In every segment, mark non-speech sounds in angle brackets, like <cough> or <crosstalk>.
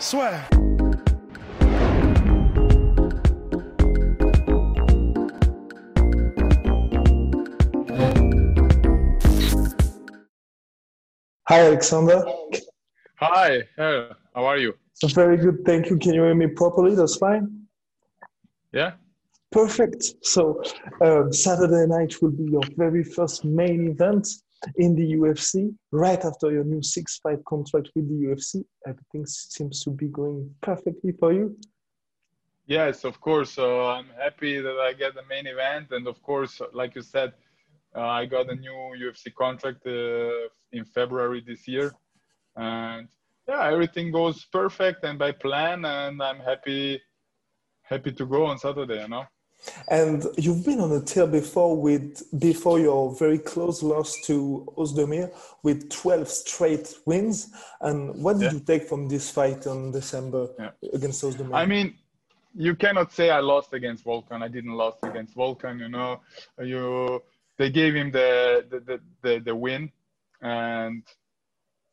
Swear. Hi, Alexander. Hi, hey, how are you? Very good, thank you. Can you hear me properly? That's fine. Yeah? Perfect. So, uh, Saturday night will be your very first main event in the UFC. Right after your new six fight contract with the UFC, everything seems to be going perfectly for you. Yes, of course. I'm happy that I get the main event. And of course, like you said, uh, I got a new UFC contract uh, in February this year. And yeah, everything goes perfect and by plan. And I'm happy happy to go on Saturday, you know. And you've been on a tear before with before your very close loss to Ozdemir with 12 straight wins. And what did Yeah. you take from this fight on December Yeah. against Ozdemir? I mean, you cannot say I lost against Volkan. I didn't lost against Volkan. You know, you they gave him the the the, the, the win, and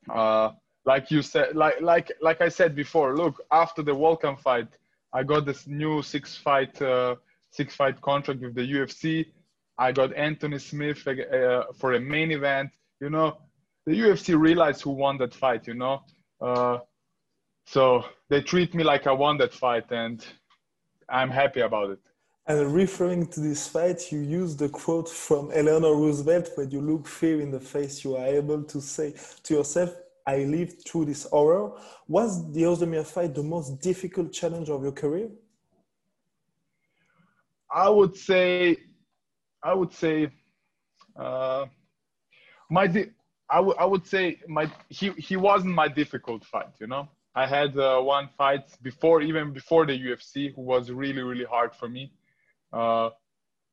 uh, like you said, like like like I said before. Look, after the Volkan fight, I got this new six fight uh, six fight contract with the UFC. I got Anthony Smith uh, for a main event. You know, the UFC realized who won that fight. You know. Uh, so they treat me like I won that fight, and I'm happy about it. And referring to this fight, you use the quote from Eleanor Roosevelt when you look fear in the face, you are able to say to yourself, I lived through this horror. Was the Ozdemir fight the most difficult challenge of your career? I would say, I would say, uh, my di- I would I would say my he he wasn't my difficult fight. You know, I had uh, one fight before even before the UFC who was really really hard for me. Uh,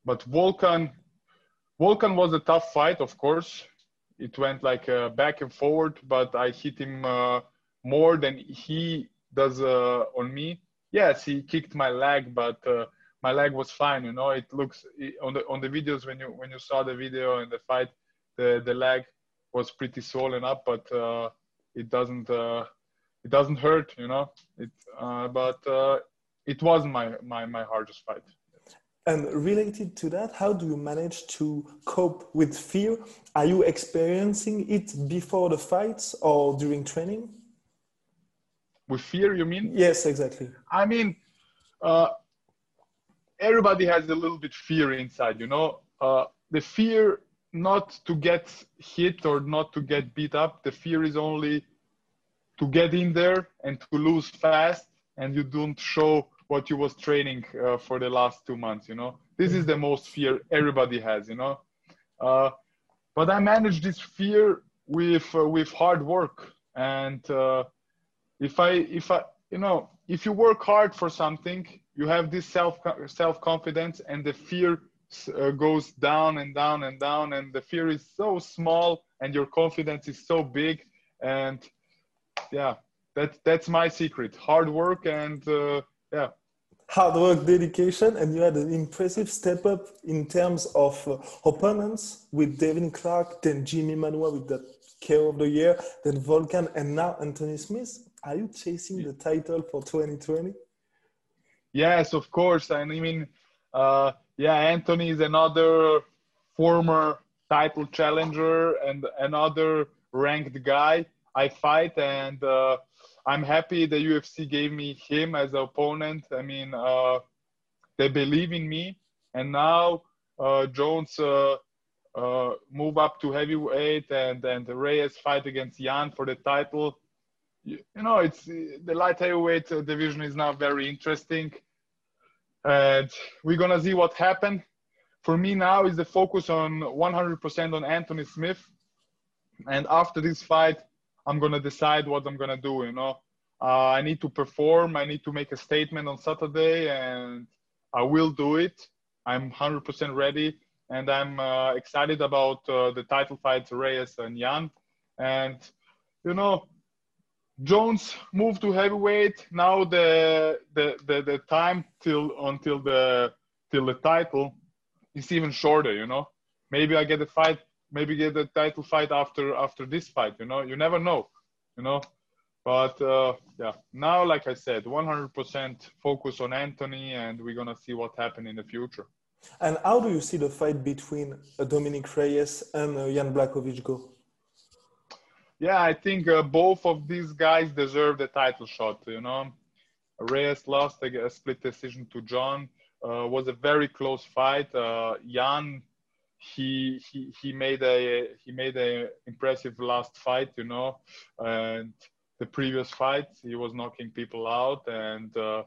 but Volkan, Volkan was a tough fight, of course. It went like uh, back and forward, but I hit him uh, more than he does uh, on me. Yes, he kicked my leg, but uh, my leg was fine. You know, it looks it, on the on the videos when you when you saw the video and the fight, the the leg was pretty swollen up, but uh, it doesn't uh, it doesn't hurt. You know, it uh, but uh, it wasn't my my my hardest fight. And related to that, how do you manage to cope with fear? Are you experiencing it before the fights or during training? With fear, you mean? Yes, exactly. I mean, uh, everybody has a little bit fear inside, you know. Uh, the fear not to get hit or not to get beat up. The fear is only to get in there and to lose fast, and you don't show what you was training uh, for the last two months. You know, this is the most fear everybody has. You know, uh, but I manage this fear with uh, with hard work and uh, if I if I you know if you work hard for something, you have this self self confidence, and the fear uh, goes down and down and down, and the fear is so small, and your confidence is so big, and yeah, that that's my secret: hard work and uh, yeah. Hard work, dedication, and you had an impressive step up in terms of uh, opponents with Devin Clark, then Jimmy Manuwa with that KO of the year, then Volkan, and now Anthony Smith. Are you chasing the title for 2020? Yes, of course. And I mean, uh, yeah, Anthony is another former title challenger and another ranked guy I fight, and uh, I'm happy the UFC gave me him as an opponent. I mean, uh, they believe in me, and now uh, Jones uh, uh, move up to heavyweight, and and Reyes fight against Jan for the title. You, know, it's the light heavyweight uh, division is now very interesting, and we're gonna see what happens. For me now is the focus on 100% on Anthony Smith, and after this fight, I'm gonna decide what I'm gonna do. You know, uh, I need to perform. I need to make a statement on Saturday, and I will do it. I'm 100% ready, and I'm uh, excited about uh, the title fight, Reyes and Jan. And you know, Jones moved to heavyweight. Now the the the, the time till until the till the title is even shorter. You know, maybe I get a fight. Maybe get the title fight after after this fight. You know, you never know. You know, but uh, yeah, now like I said, 100% focus on Anthony, and we're gonna see what happens in the future. And how do you see the fight between uh, Dominic Reyes and uh, Jan Blachowicz go? Yeah, I think uh, both of these guys deserve the title shot. You know, Reyes lost a, a split decision to Jon. Uh, was a very close fight. Uh, Jan, he he he made a he made a impressive last fight. You know, and the previous fight he was knocking people out. And uh,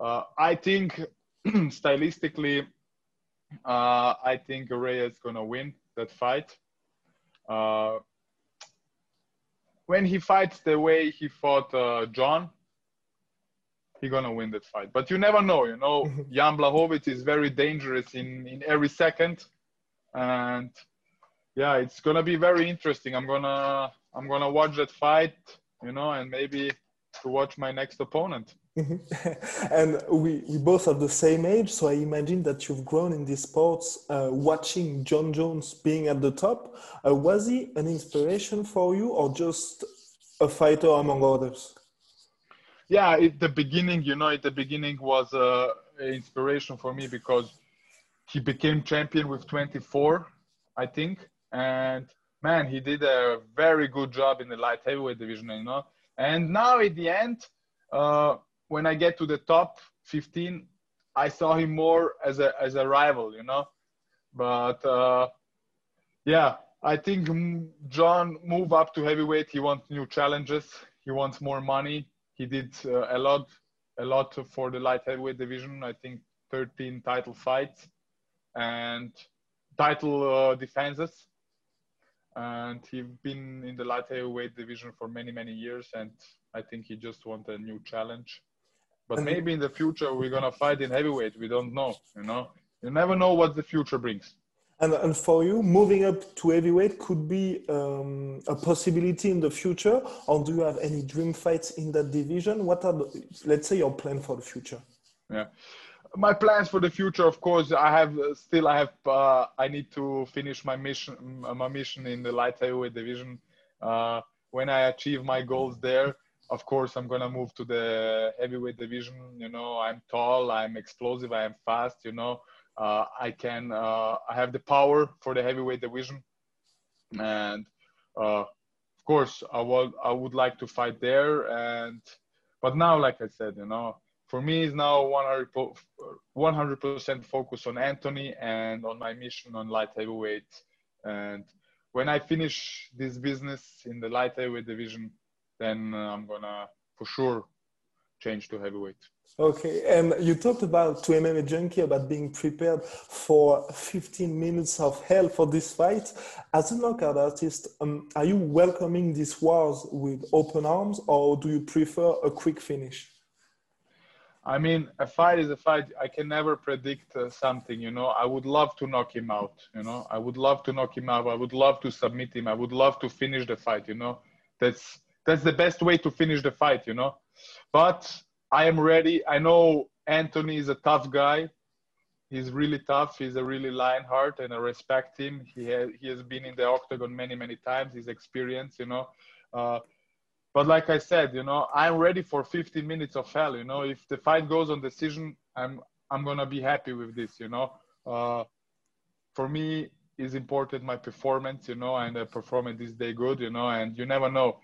uh, I think <clears throat> stylistically, uh, I think Reyes gonna win that fight. When he fights the way he fought uh, Jon, he's gonna win that fight. But you never know, you know. <laughs> Jan Blachowicz is very dangerous in in every second, and yeah, it's gonna be very interesting. I'm gonna I'm gonna watch that fight, you know, and maybe to watch my next opponent. <laughs> and we, we both have the same age, so I imagine that you've grown in these sports uh, watching Jon Jones being at the top. Uh, was he an inspiration for you or just a fighter among others? Yeah, at the beginning, you know, at the beginning was uh, an inspiration for me because he became champion with 24, I think. And man, he did a very good job in the light heavyweight division, you know. And now at the end, uh, when I get to the top 15, I saw him more as a as a rival, you know. But uh, yeah, I think Jon move up to heavyweight. He wants new challenges. He wants more money. He did uh, a lot, a lot for the light heavyweight division. I think 13 title fights and title uh, defenses. And he's been in the light heavyweight division for many, many years. And I think he just wants a new challenge. But maybe in the future we're gonna fight in heavyweight. We don't know. You know, you never know what the future brings. And, and for you, moving up to heavyweight could be um, a possibility in the future, or do you have any dream fights in that division? What are, the, let's say, your plan for the future? Yeah, my plans for the future, of course, I have uh, still I have uh, I need to finish my mission my mission in the light heavyweight division. Uh, when I achieve my goals there, of course i'm gonna move to the heavyweight division you know i'm tall i'm explosive i am fast you know. Uh, i can uh, i have the power for the heavyweight division. And uh, of course i would i would like to fight there. And but now like i said you know for me is now 100 percent focus on anthony and on my mission on light heavyweight. And when i finish this business in the light heavyweight division then uh, I'm gonna for sure change to heavyweight. Okay, and you talked about to MMA Junkie about being prepared for 15 minutes of hell for this fight. As a knockout artist, um, are you welcoming these wars with open arms, or do you prefer a quick finish? I mean, a fight is a fight. I can never predict uh, something, you know. I would love to knock him out, you know. I would love to knock him out. I would love to submit him. I would love to finish the fight, you know. That's that's the best way to finish the fight, you know. But I am ready. I know Anthony is a tough guy. He's really tough. He's a really lion heart, and I respect him. He has he has been in the octagon many many times. He's experienced, you know. Uh, but like I said, you know, I'm ready for 15 minutes of hell. You know, if the fight goes on decision, I'm I'm gonna be happy with this. You know, uh, for me, is important my performance. You know, and I perform this day good. You know, and you never know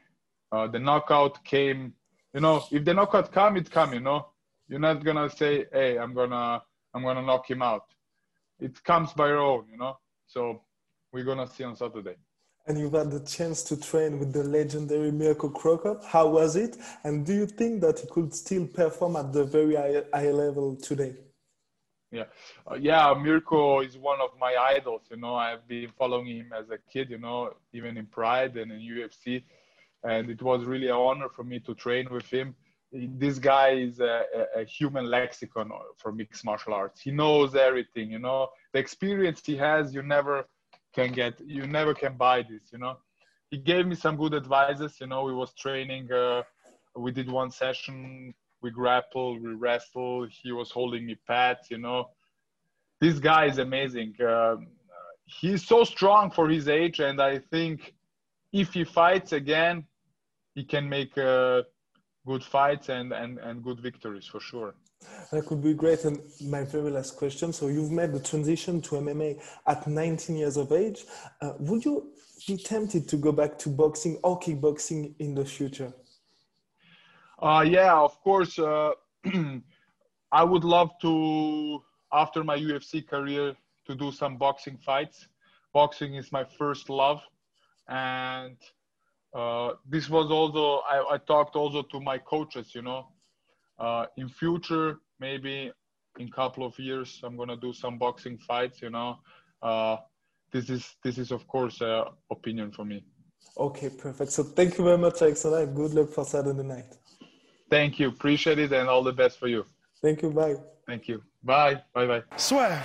uh, the knockout came you know if the knockout come it come you know you're not gonna say hey i'm gonna i'm gonna knock him out it comes by your own you know so we're gonna see on saturday and you've had the chance to train with the legendary Mirko Cro Cop. How was it? And do you think that he could still perform at the very high, high level today? Yeah, uh, yeah. Mirko is one of my idols. You know, I've been following him as a kid. You know, even in Pride and in UFC and it was really an honor for me to train with him. This guy is a, a, human lexicon for mixed martial arts. He knows everything. You know, the experience he has, you never can get. You never can buy this. You know, he gave me some good advices. You know, we was training. Uh, we did one session. We grappled. We wrestled. He was holding me pads. You know, this guy is amazing. Uh, he's so strong for his age, and I think if he fights again, he can make uh, good fights and, and, and good victories for sure. That could be great. And my very last question. So you've made the transition to MMA at 19 years of age. Uh, would you be tempted to go back to boxing or kickboxing in the future? Uh, yeah, of course. Uh, <clears throat> I would love to, after my UFC career, to do some boxing fights. Boxing is my first love. And uh, this was also I, I, talked also to my coaches you know. Uh, in future maybe in couple of years i'm gonna do some boxing fights you know. Uh, this is this is of course an opinion for me. Okay perfect. So thank you very much alexander good luck for saturday night. Thank you. Appreciate it and all the best for you. Thank you. Bye. Thank you. Bye. Bye bye swear